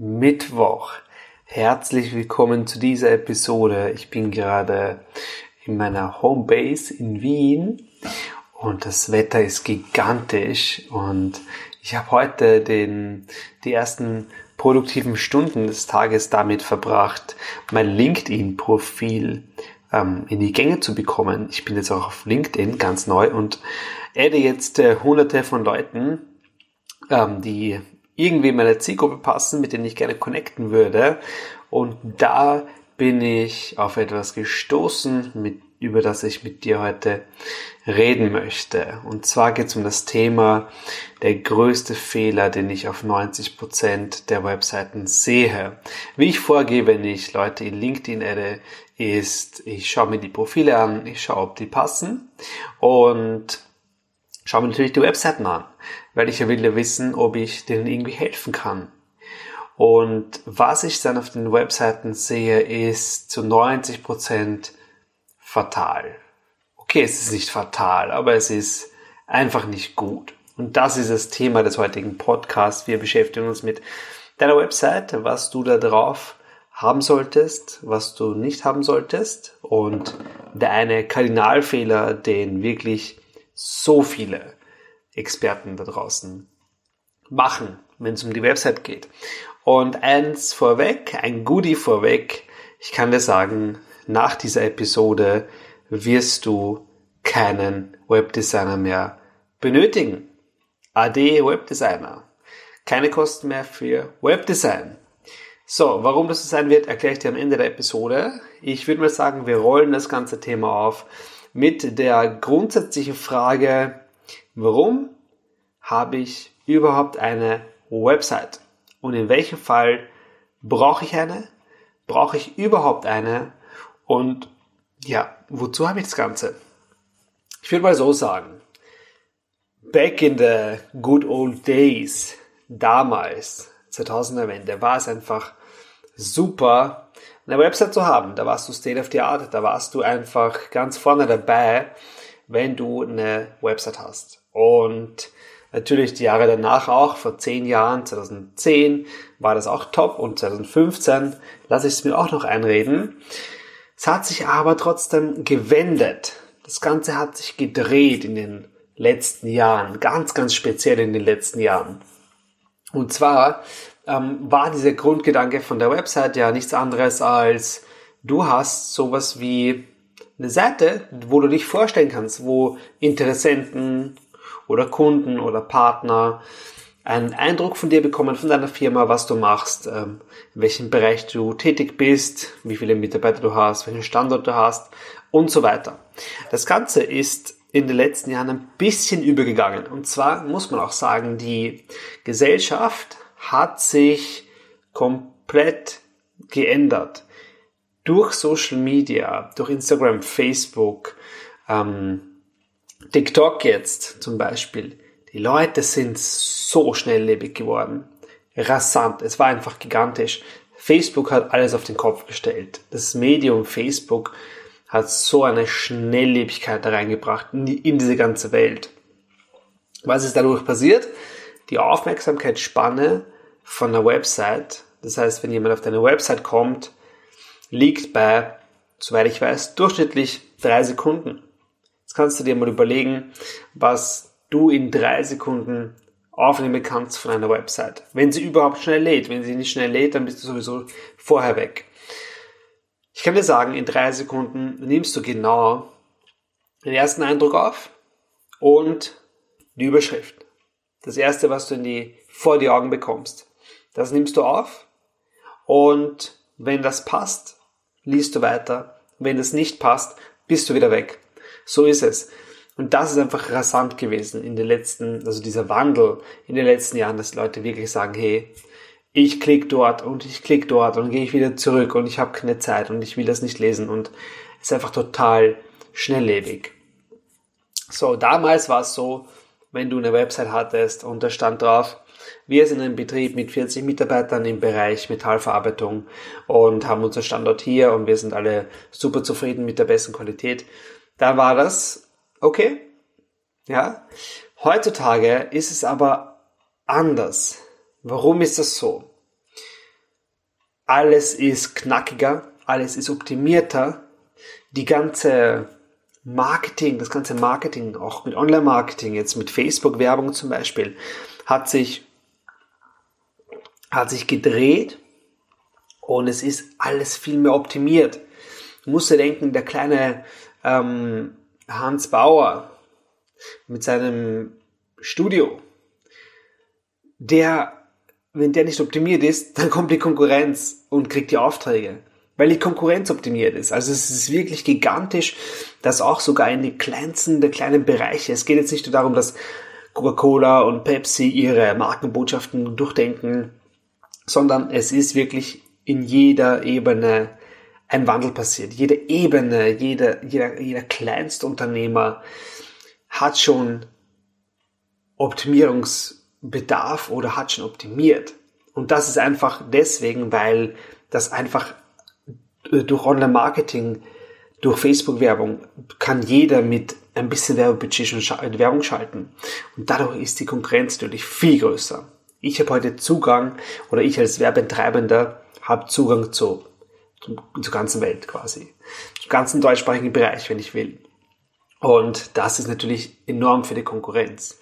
Mittwoch. Herzlich willkommen zu dieser Episode. Ich bin gerade in meiner Homebase in Wien und das Wetter ist gigantisch und ich habe heute den, die ersten produktiven Stunden des Tages damit verbracht, mein LinkedIn-Profil ähm, in die Gänge zu bekommen. Ich bin jetzt auch auf LinkedIn ganz neu und adde jetzt äh, hunderte von Leuten, ähm, die irgendwie in meine Zielgruppe passen, mit denen ich gerne connecten würde. Und da bin ich auf etwas gestoßen, mit, über das ich mit dir heute reden möchte. Und zwar geht es um das Thema der größte Fehler, den ich auf 90 Prozent der Webseiten sehe. Wie ich vorgehe, wenn ich Leute in LinkedIn adde, ist, ich schaue mir die Profile an, ich schaue, ob die passen und schaue mir natürlich die Webseiten an, weil ich ja will ja wissen, ob ich denen irgendwie helfen kann. Und was ich dann auf den Webseiten sehe, ist zu 90 Prozent fatal. Okay, es ist nicht fatal, aber es ist einfach nicht gut. Und das ist das Thema des heutigen Podcasts. Wir beschäftigen uns mit deiner Website, was du da drauf haben solltest, was du nicht haben solltest und der eine Kardinalfehler, den wirklich so viele Experten da draußen machen, wenn es um die Website geht. Und eins vorweg, ein Goodie vorweg, ich kann dir sagen, nach dieser Episode wirst du keinen Webdesigner mehr benötigen. AD Webdesigner. Keine Kosten mehr für Webdesign. So, warum das so sein wird, erkläre ich dir am Ende der Episode. Ich würde mal sagen, wir rollen das ganze Thema auf mit der grundsätzlichen Frage, warum habe ich überhaupt eine Website? Und in welchem Fall brauche ich eine? Brauche ich überhaupt eine? Und ja, wozu habe ich das Ganze? Ich würde mal so sagen, back in the good old days, damals, 2000er Wende, war es einfach super, eine Website zu haben. Da warst du State of the Art, da warst du einfach ganz vorne dabei, wenn du eine Website hast. Und natürlich die Jahre danach auch, vor zehn Jahren, 2010 war das auch top und 2015 lasse ich es mir auch noch einreden. Es hat sich aber trotzdem gewendet. Das Ganze hat sich gedreht in den letzten Jahren, ganz, ganz speziell in den letzten Jahren. Und zwar ähm, war dieser Grundgedanke von der Website ja nichts anderes als, du hast sowas wie eine Seite, wo du dich vorstellen kannst, wo Interessenten oder Kunden oder Partner einen Eindruck von dir bekommen, von deiner Firma, was du machst, ähm, in welchem Bereich du tätig bist, wie viele Mitarbeiter du hast, welchen Standort du hast und so weiter. Das Ganze ist in den letzten Jahren ein bisschen übergegangen. Und zwar muss man auch sagen, die Gesellschaft hat sich komplett geändert. Durch Social Media, durch Instagram, Facebook, ähm, TikTok jetzt zum Beispiel. Die Leute sind so schnelllebig geworden. Rasant. Es war einfach gigantisch. Facebook hat alles auf den Kopf gestellt. Das Medium Facebook hat so eine Schnelllebigkeit da reingebracht in, die, in diese ganze Welt. Was ist dadurch passiert? Die Aufmerksamkeitsspanne von der Website, das heißt, wenn jemand auf deine Website kommt, liegt bei, soweit ich weiß, durchschnittlich drei Sekunden. Kannst du dir mal überlegen, was du in drei Sekunden aufnehmen kannst von einer Website. Wenn sie überhaupt schnell lädt. Wenn sie nicht schnell lädt, dann bist du sowieso vorher weg. Ich kann dir sagen, in drei Sekunden nimmst du genau den ersten Eindruck auf und die Überschrift. Das erste, was du in die, vor die Augen bekommst. Das nimmst du auf und wenn das passt, liest du weiter. Wenn das nicht passt, bist du wieder weg. So ist es. Und das ist einfach rasant gewesen in den letzten, also dieser Wandel in den letzten Jahren, dass Leute wirklich sagen, hey, ich klicke dort und ich klicke dort und gehe ich wieder zurück und ich habe keine Zeit und ich will das nicht lesen und ist einfach total schnelllebig. So, damals war es so, wenn du eine Website hattest und da stand drauf, wir sind ein Betrieb mit 40 Mitarbeitern im Bereich Metallverarbeitung und haben unseren Standort hier und wir sind alle super zufrieden mit der besten Qualität. Da war das okay. Ja. Heutzutage ist es aber anders. Warum ist das so? Alles ist knackiger, alles ist optimierter. Die ganze Marketing, das ganze Marketing, auch mit Online-Marketing, jetzt mit Facebook-Werbung zum Beispiel, hat sich, hat sich gedreht und es ist alles viel mehr optimiert. Du musst dir denken, der kleine ähm, Hans Bauer mit seinem Studio, der, wenn der nicht optimiert ist, dann kommt die Konkurrenz und kriegt die Aufträge weil die Konkurrenz optimiert ist. Also es ist wirklich gigantisch, dass auch sogar in die kleinsten der kleinen Bereiche, es geht jetzt nicht nur darum, dass Coca-Cola und Pepsi ihre Markenbotschaften durchdenken, sondern es ist wirklich in jeder Ebene ein Wandel passiert. Jede Ebene, jeder, jeder, jeder Kleinstunternehmer hat schon Optimierungsbedarf oder hat schon optimiert. Und das ist einfach deswegen, weil das einfach äh, durch Online-Marketing, durch Facebook-Werbung kann jeder mit ein bisschen Werbebudget schon Werbung schalten. Und dadurch ist die Konkurrenz natürlich viel größer. Ich habe heute Zugang, oder ich als Werbetreibender habe Zugang zu, zu, zur ganzen Welt quasi. Zum ganzen deutschsprachigen Bereich, wenn ich will. Und das ist natürlich enorm für die Konkurrenz.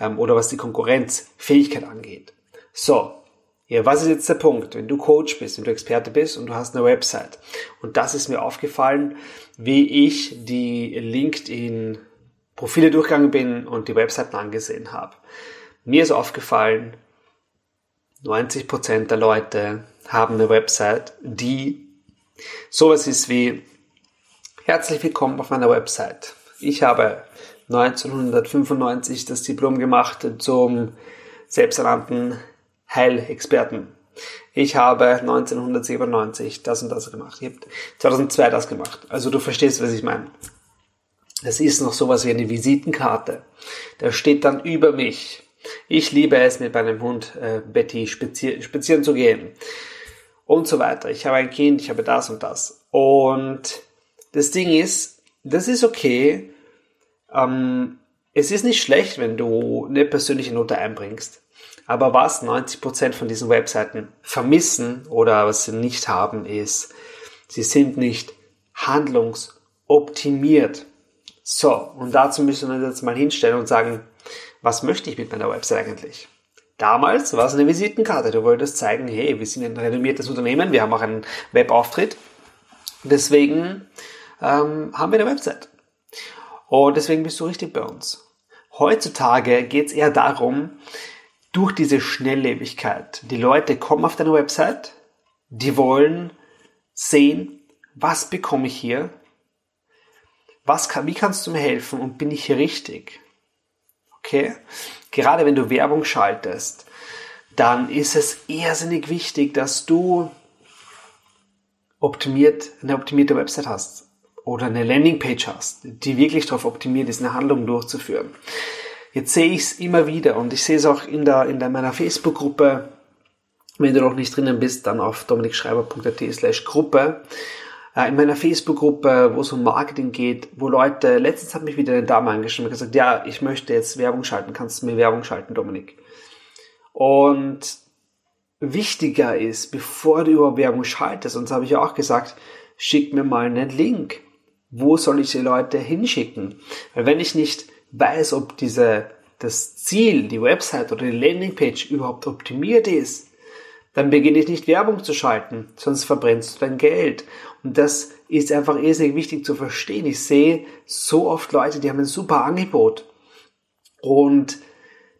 Ähm, oder was die Konkurrenzfähigkeit angeht. So, ja, was ist jetzt der Punkt? Wenn du Coach bist, wenn du Experte bist und du hast eine Website. Und das ist mir aufgefallen, wie ich die LinkedIn Profile durchgegangen bin und die Webseiten angesehen habe. Mir ist aufgefallen, 90% der Leute haben eine Website, die sowas ist wie Herzlich willkommen auf meiner Website. Ich habe 1995 das Diplom gemacht zum selbsternannten Heilexperten. Ich habe 1997 das und das gemacht. Ich habe 2002 das gemacht. Also du verstehst, was ich meine. Es ist noch sowas wie eine Visitenkarte. Da steht dann über mich. Ich liebe es, mit meinem Hund äh, Betty spazier spazieren zu gehen. Und so weiter. Ich habe ein Kind, ich habe das und das. Und das Ding ist, das ist okay. Ähm, es ist nicht schlecht, wenn du eine persönliche Note einbringst. Aber was 90% von diesen Webseiten vermissen oder was sie nicht haben, ist, sie sind nicht handlungsoptimiert. So, und dazu müssen wir uns jetzt mal hinstellen und sagen, was möchte ich mit meiner Website eigentlich? Damals war es eine Visitenkarte. Du wolltest zeigen, hey, wir sind ein renommiertes Unternehmen, wir haben auch einen Webauftritt. Deswegen ähm, haben wir eine Website. Und deswegen bist du richtig bei uns. Heutzutage geht es eher darum, durch diese Schnelllebigkeit. Die Leute kommen auf deine Website, die wollen sehen, was bekomme ich hier, was kann, wie kannst du mir helfen und bin ich hier richtig? Okay? Gerade wenn du Werbung schaltest, dann ist es irrsinnig wichtig, dass du optimiert, eine optimierte Website hast oder eine Landingpage hast, die wirklich darauf optimiert ist, eine Handlung durchzuführen. Jetzt sehe ich es immer wieder und ich sehe es auch in der, in der meiner Facebook-Gruppe. Wenn du noch nicht drinnen bist, dann auf dominikschreiber.at slash Gruppe. Äh, in meiner Facebook-Gruppe, wo es um Marketing geht, wo Leute, letztens hat mich wieder eine Dame angeschrieben und gesagt, ja, ich möchte jetzt Werbung schalten, kannst du mir Werbung schalten, Dominik? Und wichtiger ist, bevor du über Werbung schaltest, und das habe ich auch gesagt, schick mir mal einen Link. Wo soll ich die Leute hinschicken? Weil wenn ich nicht weiß, ob diese, das Ziel, die Website oder die Landingpage überhaupt optimiert ist, dann beginne ich nicht Werbung zu schalten, sonst verbrennst du dein Geld. Und das ist einfach irrsinnig wichtig zu verstehen. Ich sehe so oft Leute, die haben ein super Angebot und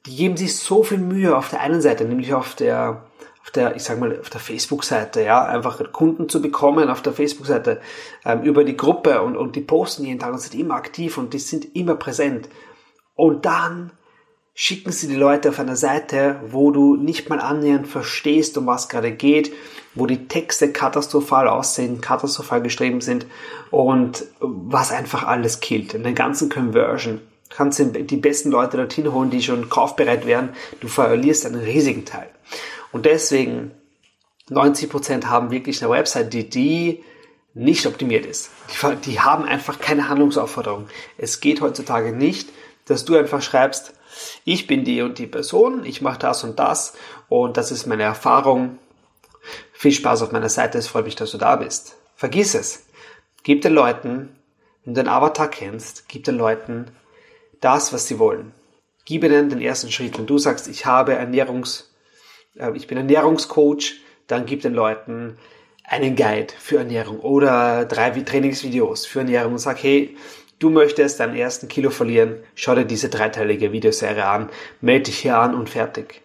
die geben sich so viel Mühe auf der einen Seite, nämlich auf der, auf der, ich sag mal, auf der Facebook-Seite, ja, einfach Kunden zu bekommen auf der Facebook-Seite ähm, über die Gruppe und, und die posten jeden Tag und sind immer aktiv und die sind immer präsent. Und dann schicken sie die Leute auf einer Seite, wo du nicht mal annähernd verstehst, um was gerade geht, wo die Texte katastrophal aussehen, katastrophal geschrieben sind und was einfach alles killt. In der ganzen Conversion du kannst die besten Leute dorthin holen, die schon kaufbereit wären. Du verlierst einen riesigen Teil. Und deswegen 90% haben wirklich eine Website, die, die nicht optimiert ist. Die, die haben einfach keine Handlungsaufforderung. Es geht heutzutage nicht, dass du einfach schreibst, ich bin die und die Person, ich mache das und das und das ist meine Erfahrung. Viel Spaß auf meiner Seite, es freut mich, dass du da bist. Vergiss es. Gib den Leuten, wenn du den Avatar kennst, gib den Leuten das, was sie wollen. Gib ihnen den ersten Schritt. Wenn du sagst, ich habe Ernährungs, äh, ich bin Ernährungscoach, dann gib den Leuten einen Guide für Ernährung oder drei Trainingsvideos für Ernährung und sag, hey, du möchtest deinen ersten Kilo verlieren, schau dir diese dreiteilige Videoserie an, melde dich hier an und fertig.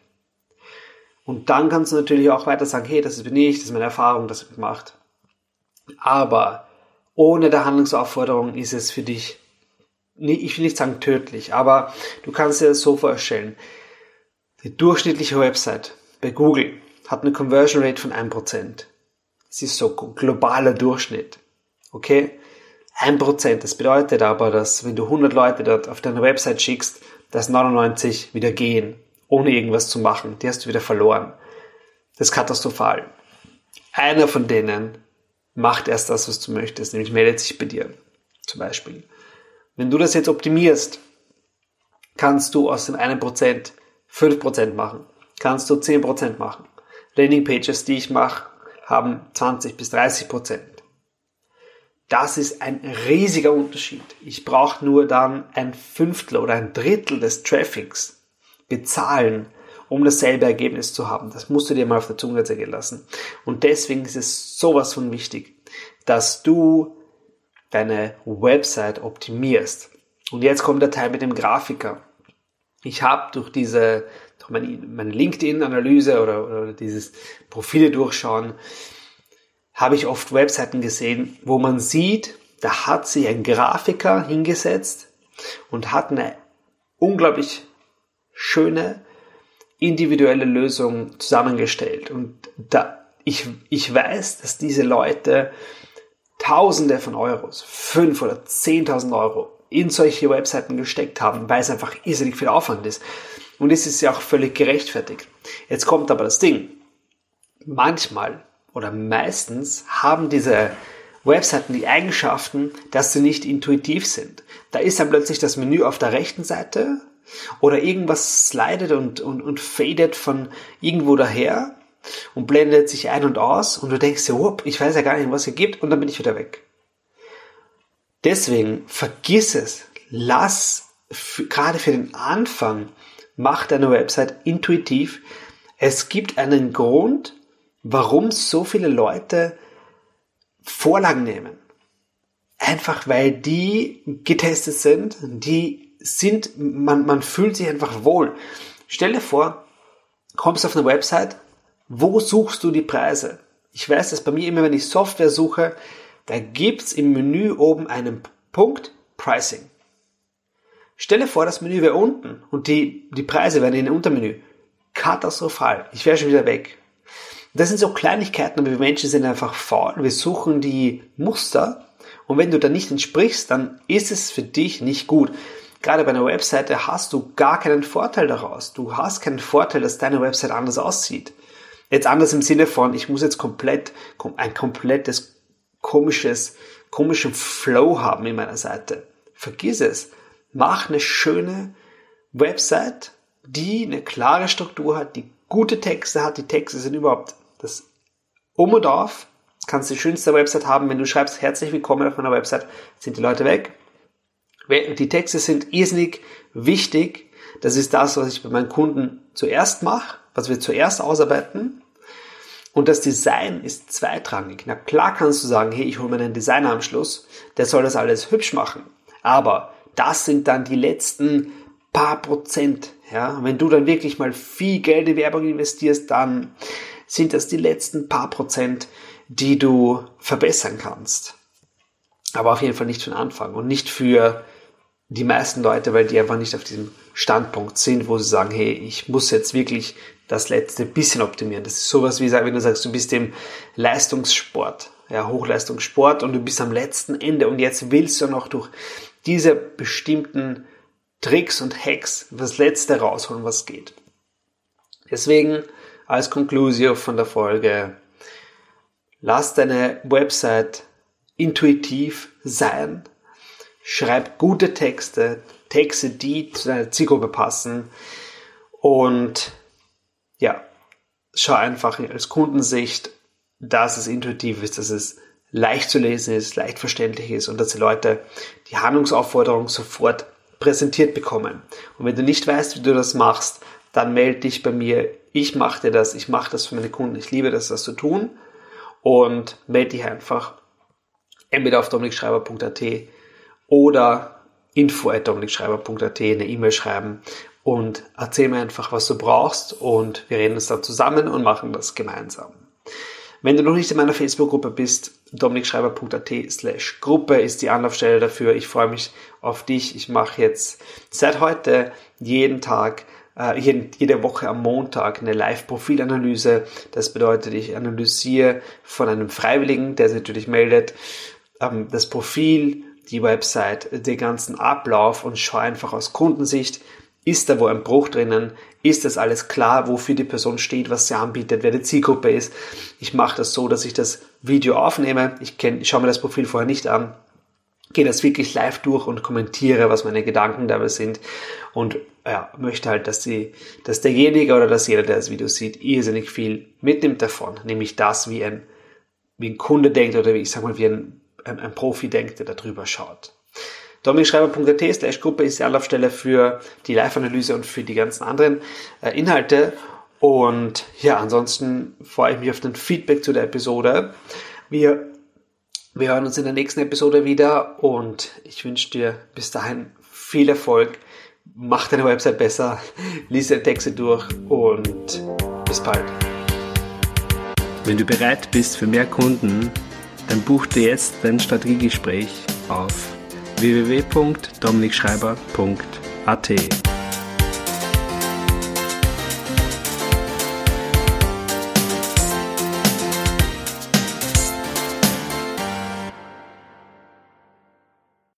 Und dann kannst du natürlich auch weiter sagen, hey, das bin ich, das ist meine Erfahrung, das habe ich gemacht. Aber ohne der Handlungsaufforderung ist es für dich, ich will nicht sagen tödlich, aber du kannst dir das so vorstellen. Die durchschnittliche Website bei Google hat eine Conversion Rate von 1%. Das ist so globaler Durchschnitt. Okay? 1%. Das bedeutet aber, dass wenn du 100 Leute dort auf deine Website schickst, dass 99 wieder gehen, ohne irgendwas zu machen. Die hast du wieder verloren. Das ist katastrophal. Einer von denen macht erst das, was du möchtest, nämlich meldet sich bei dir. Zum Beispiel. Wenn du das jetzt optimierst, kannst du aus dem 1% 5% machen. Kannst du 10% machen. Landingpages, die ich mache, haben 20 bis 30%. Das ist ein riesiger Unterschied. Ich brauche nur dann ein Fünftel oder ein Drittel des Traffics bezahlen, um dasselbe Ergebnis zu haben. Das musst du dir mal auf der Zunge zergehen lassen. Und deswegen ist es sowas von wichtig, dass du deine Website optimierst. Und jetzt kommt der Teil mit dem Grafiker. Ich habe durch diese, durch meine, meine LinkedIn-Analyse oder, oder dieses Profile durchschauen, habe ich oft Webseiten gesehen, wo man sieht, da hat sich ein Grafiker hingesetzt und hat eine unglaublich schöne individuelle Lösung zusammengestellt. Und da, ich, ich weiß, dass diese Leute Tausende von Euros, fünf oder zehntausend Euro in solche Webseiten gesteckt haben, weil es einfach irrsinnig viel Aufwand ist. Und es ist ja auch völlig gerechtfertigt. Jetzt kommt aber das Ding. Manchmal oder meistens haben diese Webseiten die Eigenschaften, dass sie nicht intuitiv sind. Da ist dann plötzlich das Menü auf der rechten Seite oder irgendwas slidet und, und, und fadet von irgendwo daher und blendet sich ein und aus und du denkst dir, oh, ich weiß ja gar nicht, was hier gibt und dann bin ich wieder weg. Deswegen vergiss es. Lass gerade für den Anfang, mach deine Website intuitiv. Es gibt einen Grund, warum so viele Leute Vorlagen nehmen. Einfach weil die getestet sind, die sind, man, man fühlt sich einfach wohl. Stell dir vor, kommst auf eine Website, wo suchst du die Preise? Ich weiß dass bei mir immer, wenn ich Software suche, da gibt's im Menü oben einen Punkt Pricing. Stelle vor, das Menü wäre unten und die, die Preise wären in dem Untermenü. Katastrophal. Ich wäre schon wieder weg. Das sind so Kleinigkeiten, aber wir Menschen sind einfach faul. Wir suchen die Muster und wenn du da nicht entsprichst, dann ist es für dich nicht gut. Gerade bei einer Webseite hast du gar keinen Vorteil daraus. Du hast keinen Vorteil, dass deine Website anders aussieht. Jetzt anders im Sinne von, ich muss jetzt komplett, ein komplettes, komisches, komischen Flow haben in meiner Seite. Vergiss es. Mach eine schöne Website, die eine klare Struktur hat, die gute Texte hat. Die Texte sind überhaupt das Um und Auf. Kannst die schönste Website haben. Wenn du schreibst, herzlich willkommen auf meiner Website, sind die Leute weg. Die Texte sind irrsinnig wichtig. Das ist das, was ich bei meinen Kunden zuerst mache, was wir zuerst ausarbeiten. Und das Design ist zweitrangig. Na klar kannst du sagen, hey, ich hole mir einen Designer am Schluss, der soll das alles hübsch machen. Aber das sind dann die letzten paar Prozent. Ja, wenn du dann wirklich mal viel Geld in Werbung investierst, dann sind das die letzten paar Prozent, die du verbessern kannst. Aber auf jeden Fall nicht für den Anfang und nicht für die meisten Leute, weil die einfach nicht auf diesem Standpunkt sind, wo sie sagen, hey, ich muss jetzt wirklich das letzte bisschen optimieren. Das ist sowas wie, wenn du sagst, du bist im Leistungssport, ja, Hochleistungssport und du bist am letzten Ende und jetzt willst du noch durch diese bestimmten Tricks und Hacks das letzte rausholen, was geht. Deswegen als Conclusio von der Folge, lass deine Website intuitiv sein, schreib gute Texte, Texte, die zu deiner Zielgruppe passen und ja, schau einfach als Kundensicht, dass es intuitiv ist, dass es leicht zu lesen ist, leicht verständlich ist und dass die Leute die Handlungsaufforderung sofort präsentiert bekommen. Und wenn du nicht weißt, wie du das machst, dann melde dich bei mir. Ich mache dir das, ich mache das für meine Kunden, ich liebe das, das zu tun. Und melde dich einfach entweder auf dominikschreiber.at oder info.dominikschreiber.at eine E-Mail schreiben und erzähl mir einfach, was du brauchst und wir reden uns dann zusammen und machen das gemeinsam. Wenn du noch nicht in meiner Facebook-Gruppe bist, dominikschreiber.at slash Gruppe ist die Anlaufstelle dafür. Ich freue mich auf dich. Ich mache jetzt seit heute jeden Tag, äh, jede Woche am Montag eine Live-Profilanalyse. Das bedeutet, ich analysiere von einem Freiwilligen, der sich natürlich meldet, ähm, das Profil, die Website, den ganzen Ablauf und schaue einfach aus Kundensicht, ist da wo ein Bruch drinnen? Ist das alles klar, wofür die Person steht, was sie anbietet, wer die Zielgruppe ist? Ich mache das so, dass ich das Video aufnehme. Ich, kenn, ich schaue mir das Profil vorher nicht an, gehe das wirklich live durch und kommentiere, was meine Gedanken dabei sind und ja, möchte halt, dass, die, dass derjenige oder dass jeder, der das Video sieht, irrsinnig viel mitnimmt davon, nämlich das, wie ein, wie ein Kunde denkt oder wie ich sag mal, wie ein, ein, ein Profi denkt, der da drüber schaut dominikschreiber.at slash Gruppe ist die Anlaufstelle für die Live-Analyse und für die ganzen anderen äh, Inhalte. Und ja, ansonsten freue ich mich auf den Feedback zu der Episode. Wir, wir hören uns in der nächsten Episode wieder und ich wünsche dir bis dahin viel Erfolg. Mach deine Website besser, lies deine Texte durch und bis bald. Wenn du bereit bist für mehr Kunden, dann buch dir jetzt dein Strategiegespräch auf www.dominikschreiber.at